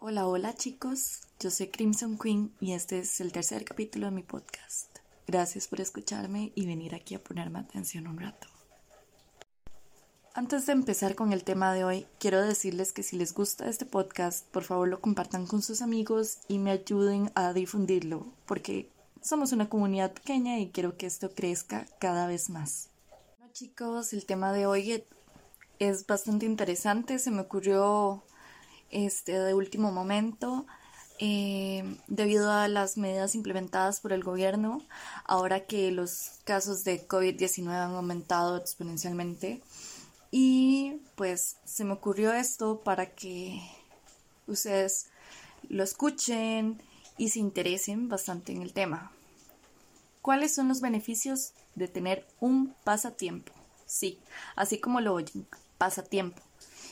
Hola, hola chicos, yo soy Crimson Queen y este es el tercer capítulo de mi podcast. Gracias por escucharme y venir aquí a ponerme atención un rato. Antes de empezar con el tema de hoy, quiero decirles que si les gusta este podcast, por favor lo compartan con sus amigos y me ayuden a difundirlo, porque somos una comunidad pequeña y quiero que esto crezca cada vez más. Bueno chicos, el tema de hoy es bastante interesante, se me ocurrió este de último momento. Eh, debido a las medidas implementadas por el gobierno, ahora que los casos de COVID-19 han aumentado exponencialmente. Y pues se me ocurrió esto para que ustedes lo escuchen y se interesen bastante en el tema. ¿Cuáles son los beneficios de tener un pasatiempo? Sí, así como lo oyen, pasatiempo.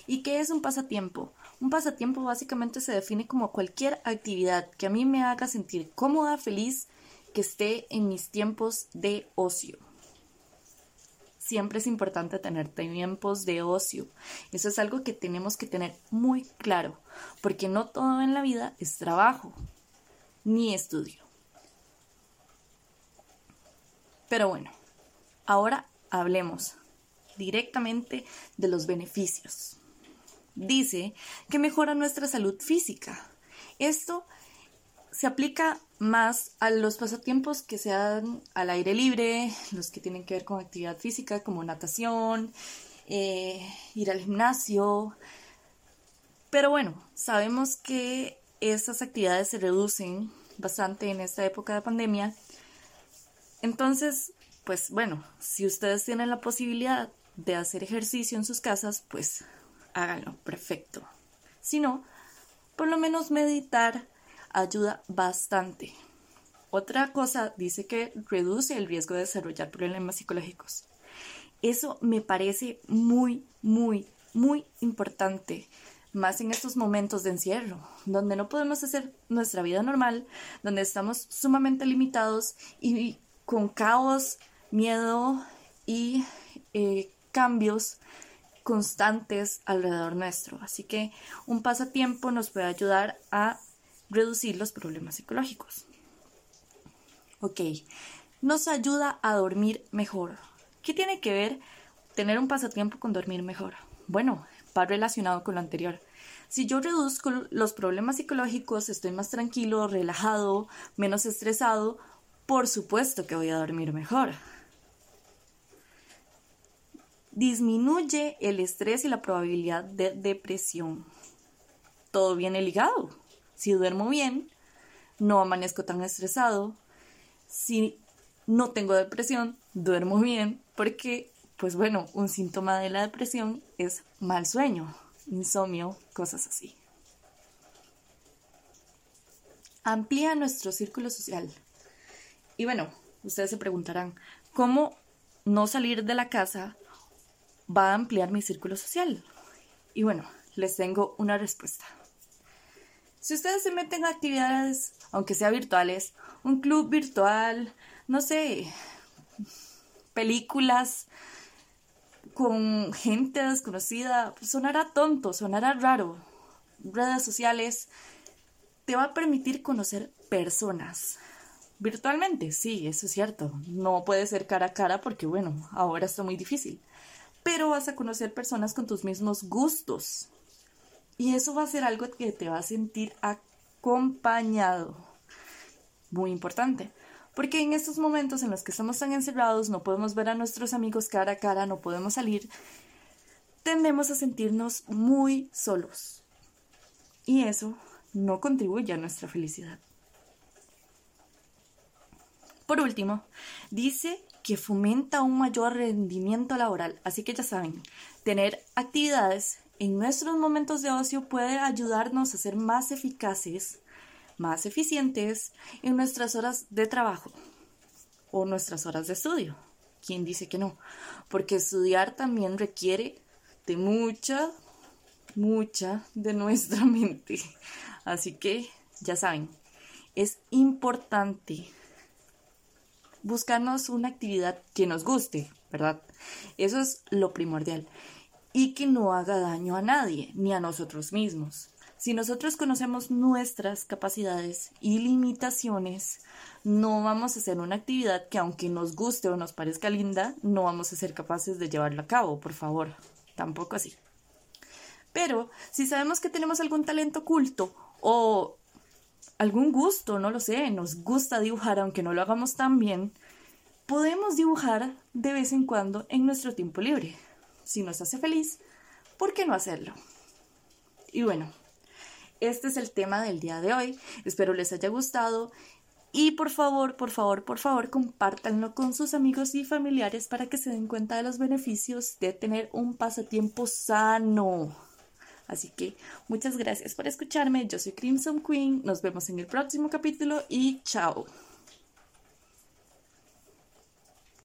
¿Y qué es un pasatiempo? Un pasatiempo básicamente se define como cualquier actividad que a mí me haga sentir cómoda, feliz, que esté en mis tiempos de ocio. Siempre es importante tener tiempos de ocio. Eso es algo que tenemos que tener muy claro, porque no todo en la vida es trabajo ni estudio. Pero bueno, ahora hablemos directamente de los beneficios. Dice que mejora nuestra salud física. Esto se aplica más a los pasatiempos que se dan al aire libre, los que tienen que ver con actividad física como natación, eh, ir al gimnasio. Pero bueno, sabemos que estas actividades se reducen bastante en esta época de pandemia. Entonces, pues bueno, si ustedes tienen la posibilidad de hacer ejercicio en sus casas, pues háganlo, perfecto. Si no, por lo menos meditar ayuda bastante. Otra cosa dice que reduce el riesgo de desarrollar problemas psicológicos. Eso me parece muy, muy, muy importante, más en estos momentos de encierro, donde no podemos hacer nuestra vida normal, donde estamos sumamente limitados y con caos, miedo y eh, cambios constantes alrededor nuestro. Así que un pasatiempo nos puede ayudar a reducir los problemas psicológicos. Ok, nos ayuda a dormir mejor. ¿Qué tiene que ver tener un pasatiempo con dormir mejor? Bueno, va relacionado con lo anterior. Si yo reduzco los problemas psicológicos, estoy más tranquilo, relajado, menos estresado, por supuesto que voy a dormir mejor disminuye el estrés y la probabilidad de depresión. Todo viene ligado. Si duermo bien, no amanezco tan estresado. Si no tengo depresión, duermo bien, porque, pues bueno, un síntoma de la depresión es mal sueño, insomnio, cosas así. Amplía nuestro círculo social. Y bueno, ustedes se preguntarán, ¿cómo no salir de la casa va a ampliar mi círculo social? Y bueno, les tengo una respuesta. Si ustedes se meten a actividades, aunque sea virtuales, un club virtual, no sé, películas con gente desconocida, pues sonará tonto, sonará raro. Redes sociales te va a permitir conocer personas. Virtualmente, sí, eso es cierto. No puede ser cara a cara porque, bueno, ahora está muy difícil pero vas a conocer personas con tus mismos gustos. Y eso va a ser algo que te va a sentir acompañado. Muy importante. Porque en estos momentos en los que estamos tan encerrados, no podemos ver a nuestros amigos cara a cara, no podemos salir, tendemos a sentirnos muy solos. Y eso no contribuye a nuestra felicidad. Por último, dice que fomenta un mayor rendimiento laboral. Así que ya saben, tener actividades en nuestros momentos de ocio puede ayudarnos a ser más eficaces, más eficientes en nuestras horas de trabajo o nuestras horas de estudio. ¿Quién dice que no? Porque estudiar también requiere de mucha, mucha de nuestra mente. Así que, ya saben, es importante buscarnos una actividad que nos guste, ¿verdad? Eso es lo primordial. Y que no haga daño a nadie, ni a nosotros mismos. Si nosotros conocemos nuestras capacidades y limitaciones, no vamos a hacer una actividad que aunque nos guste o nos parezca linda, no vamos a ser capaces de llevarla a cabo, por favor. Tampoco así. Pero si sabemos que tenemos algún talento oculto o algún gusto, no lo sé, nos gusta dibujar aunque no lo hagamos tan bien, podemos dibujar de vez en cuando en nuestro tiempo libre. Si nos hace feliz, ¿por qué no hacerlo? Y bueno, este es el tema del día de hoy. Espero les haya gustado y por favor, por favor, por favor, compártanlo con sus amigos y familiares para que se den cuenta de los beneficios de tener un pasatiempo sano. Así que muchas gracias por escucharme. Yo soy Crimson Queen. Nos vemos en el próximo capítulo y chao.